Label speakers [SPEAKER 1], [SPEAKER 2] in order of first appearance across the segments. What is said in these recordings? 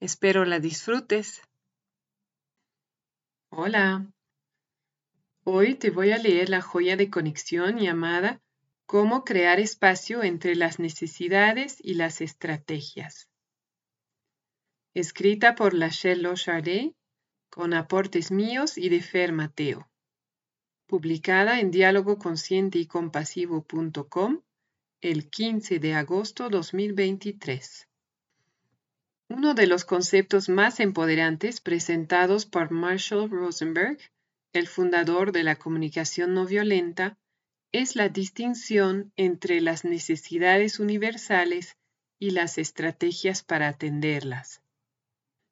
[SPEAKER 1] Espero la disfrutes. Hola. Hoy te voy a leer la joya de conexión llamada Cómo crear espacio entre las necesidades y las estrategias. Escrita por Lachelle Charlet con aportes míos y de Fer Mateo. Publicada en diálogo consciente y el 15 de agosto 2023. Uno de los conceptos más empoderantes presentados por Marshall Rosenberg, el fundador de la comunicación no violenta, es la distinción entre las necesidades universales y las estrategias para atenderlas.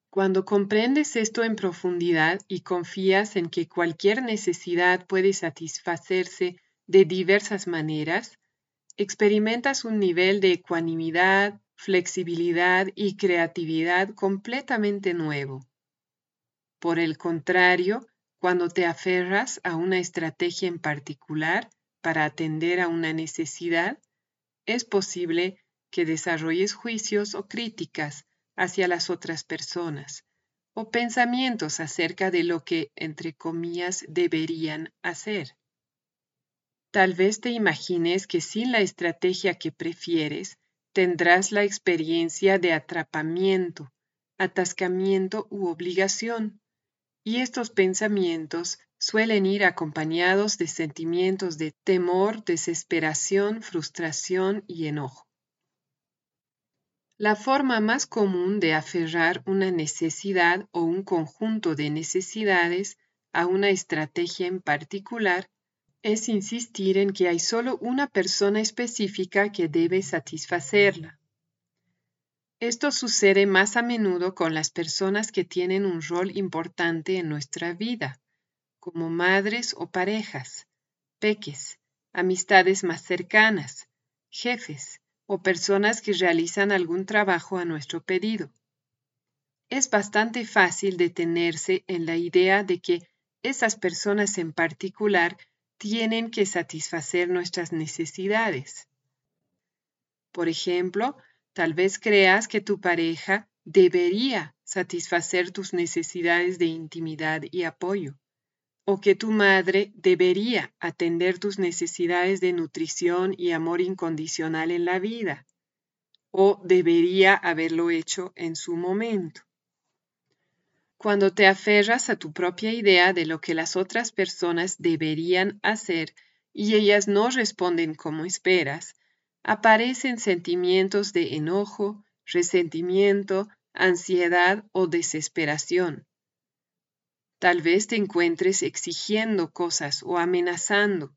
[SPEAKER 1] Cuando comprendes esto en profundidad y confías en que cualquier necesidad puede satisfacerse de diversas maneras, experimentas un nivel de ecuanimidad, flexibilidad y creatividad completamente nuevo. Por el contrario, cuando te aferras a una estrategia en particular para atender a una necesidad, es posible que desarrolles juicios o críticas hacia las otras personas o pensamientos acerca de lo que, entre comillas, deberían hacer. Tal vez te imagines que sin la estrategia que prefieres, tendrás la experiencia de atrapamiento, atascamiento u obligación, y estos pensamientos suelen ir acompañados de sentimientos de temor, desesperación, frustración y enojo. La forma más común de aferrar una necesidad o un conjunto de necesidades a una estrategia en particular es insistir en que hay solo una persona específica que debe satisfacerla. Esto sucede más a menudo con las personas que tienen un rol importante en nuestra vida, como madres o parejas, peques, amistades más cercanas, jefes o personas que realizan algún trabajo a nuestro pedido. Es bastante fácil detenerse en la idea de que esas personas en particular tienen que satisfacer nuestras necesidades. Por ejemplo, tal vez creas que tu pareja debería satisfacer tus necesidades de intimidad y apoyo, o que tu madre debería atender tus necesidades de nutrición y amor incondicional en la vida, o debería haberlo hecho en su momento. Cuando te aferras a tu propia idea de lo que las otras personas deberían hacer y ellas no responden como esperas, aparecen sentimientos de enojo, resentimiento, ansiedad o desesperación. Tal vez te encuentres exigiendo cosas o amenazando.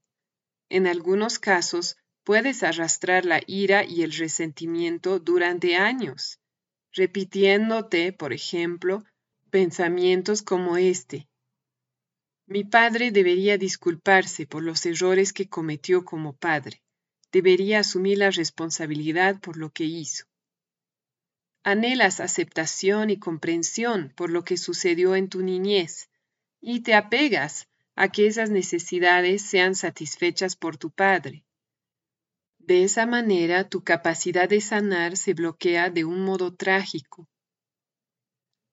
[SPEAKER 1] En algunos casos, puedes arrastrar la ira y el resentimiento durante años, repitiéndote, por ejemplo, pensamientos como este. Mi padre debería disculparse por los errores que cometió como padre. Debería asumir la responsabilidad por lo que hizo. Anhelas aceptación y comprensión por lo que sucedió en tu niñez y te apegas a que esas necesidades sean satisfechas por tu padre. De esa manera tu capacidad de sanar se bloquea de un modo trágico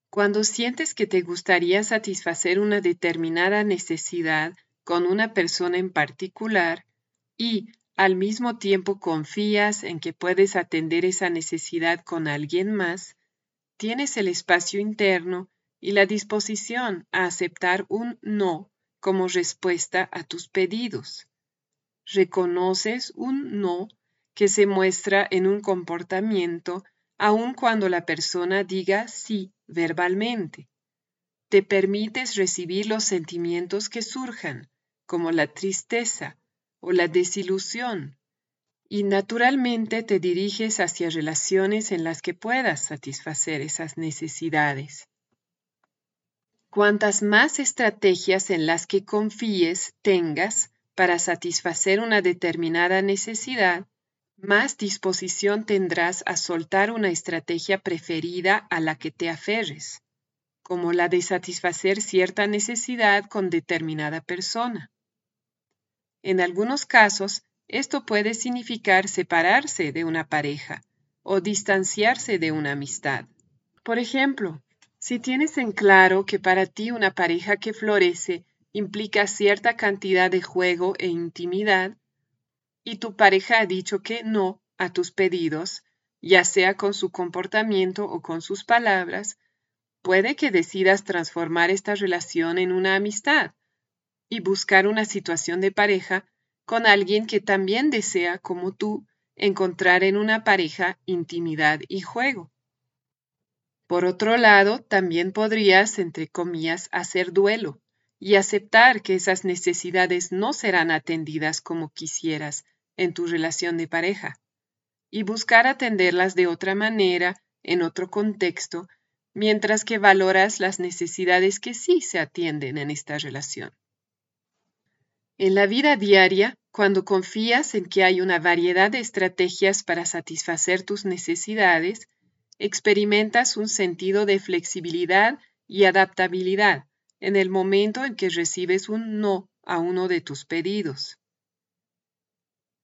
[SPEAKER 1] cuando sientes que te gustaría satisfacer una determinada necesidad con una persona en particular y al mismo tiempo confías en que puedes atender esa necesidad con alguien más, tienes el espacio interno y la disposición a aceptar un no como respuesta a tus pedidos. Reconoces un no que se muestra en un comportamiento aun cuando la persona diga sí verbalmente. Te permites recibir los sentimientos que surjan, como la tristeza o la desilusión, y naturalmente te diriges hacia relaciones en las que puedas satisfacer esas necesidades. Cuantas más estrategias en las que confíes tengas para satisfacer una determinada necesidad, más disposición tendrás a soltar una estrategia preferida a la que te aferres, como la de satisfacer cierta necesidad con determinada persona. En algunos casos, esto puede significar separarse de una pareja o distanciarse de una amistad. Por ejemplo, si tienes en claro que para ti una pareja que florece implica cierta cantidad de juego e intimidad, y tu pareja ha dicho que no a tus pedidos, ya sea con su comportamiento o con sus palabras, puede que decidas transformar esta relación en una amistad y buscar una situación de pareja con alguien que también desea, como tú, encontrar en una pareja intimidad y juego. Por otro lado, también podrías, entre comillas, hacer duelo y aceptar que esas necesidades no serán atendidas como quisieras en tu relación de pareja y buscar atenderlas de otra manera, en otro contexto, mientras que valoras las necesidades que sí se atienden en esta relación. En la vida diaria, cuando confías en que hay una variedad de estrategias para satisfacer tus necesidades, experimentas un sentido de flexibilidad y adaptabilidad en el momento en que recibes un no a uno de tus pedidos.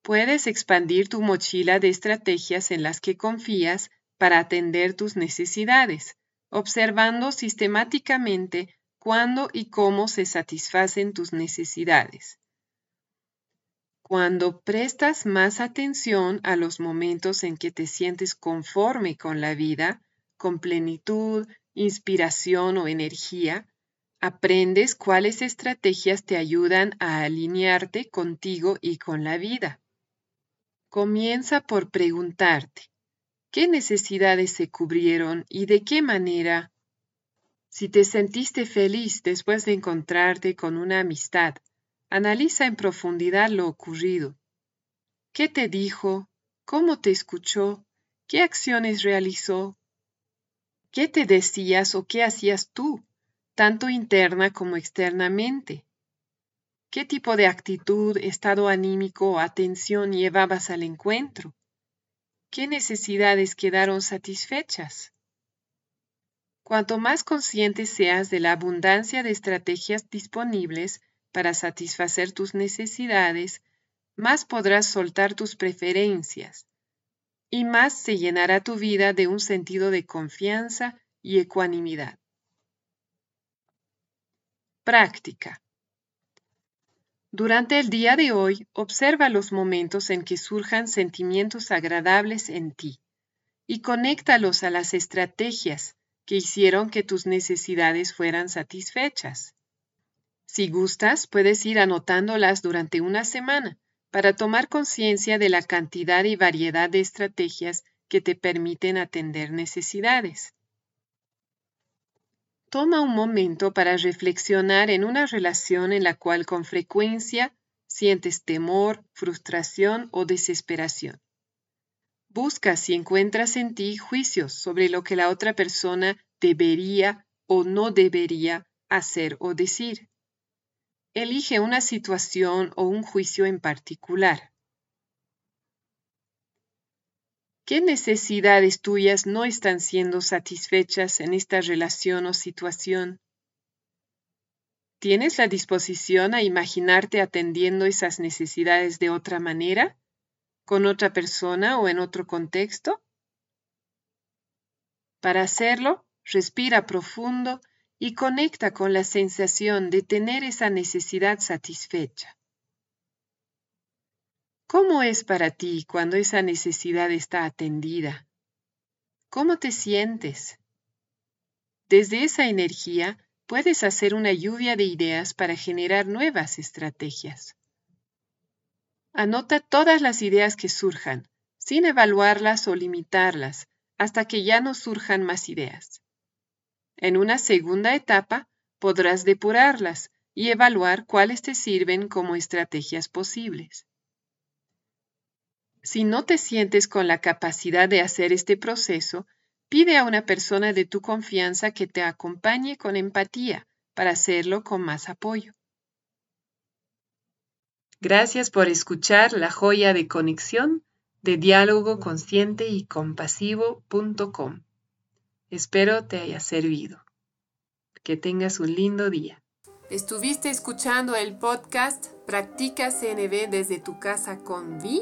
[SPEAKER 1] Puedes expandir tu mochila de estrategias en las que confías para atender tus necesidades, observando sistemáticamente cuándo y cómo se satisfacen tus necesidades. Cuando prestas más atención a los momentos en que te sientes conforme con la vida, con plenitud, inspiración o energía, aprendes cuáles estrategias te ayudan a alinearte contigo y con la vida. Comienza por preguntarte, ¿qué necesidades se cubrieron y de qué manera? Si te sentiste feliz después de encontrarte con una amistad, Analiza en profundidad lo ocurrido. ¿Qué te dijo? ¿Cómo te escuchó? ¿Qué acciones realizó? ¿Qué te decías o qué hacías tú, tanto interna como externamente? ¿Qué tipo de actitud, estado anímico o atención llevabas al encuentro? ¿Qué necesidades quedaron satisfechas? Cuanto más consciente seas de la abundancia de estrategias disponibles, para satisfacer tus necesidades, más podrás soltar tus preferencias y más se llenará tu vida de un sentido de confianza y ecuanimidad. Práctica. Durante el día de hoy, observa los momentos en que surjan sentimientos agradables en ti y conéctalos a las estrategias que hicieron que tus necesidades fueran satisfechas. Si gustas, puedes ir anotándolas durante una semana para tomar conciencia de la cantidad y variedad de estrategias que te permiten atender necesidades. Toma un momento para reflexionar en una relación en la cual con frecuencia sientes temor, frustración o desesperación. Busca si encuentras en ti juicios sobre lo que la otra persona debería o no debería hacer o decir. Elige una situación o un juicio en particular. ¿Qué necesidades tuyas no están siendo satisfechas en esta relación o situación? ¿Tienes la disposición a imaginarte atendiendo esas necesidades de otra manera, con otra persona o en otro contexto? Para hacerlo, respira profundo y conecta con la sensación de tener esa necesidad satisfecha. ¿Cómo es para ti cuando esa necesidad está atendida? ¿Cómo te sientes? Desde esa energía puedes hacer una lluvia de ideas para generar nuevas estrategias. Anota todas las ideas que surjan, sin evaluarlas o limitarlas, hasta que ya no surjan más ideas. En una segunda etapa, podrás depurarlas y evaluar cuáles te sirven como estrategias posibles. Si no te sientes con la capacidad de hacer este proceso, pide a una persona de tu confianza que te acompañe con empatía para hacerlo con más apoyo. Gracias por escuchar la joya de conexión de diálogo consciente y compasivo.com. Espero te haya servido. Que tengas un lindo día.
[SPEAKER 2] Estuviste escuchando el podcast Practica CNB desde tu casa con Vi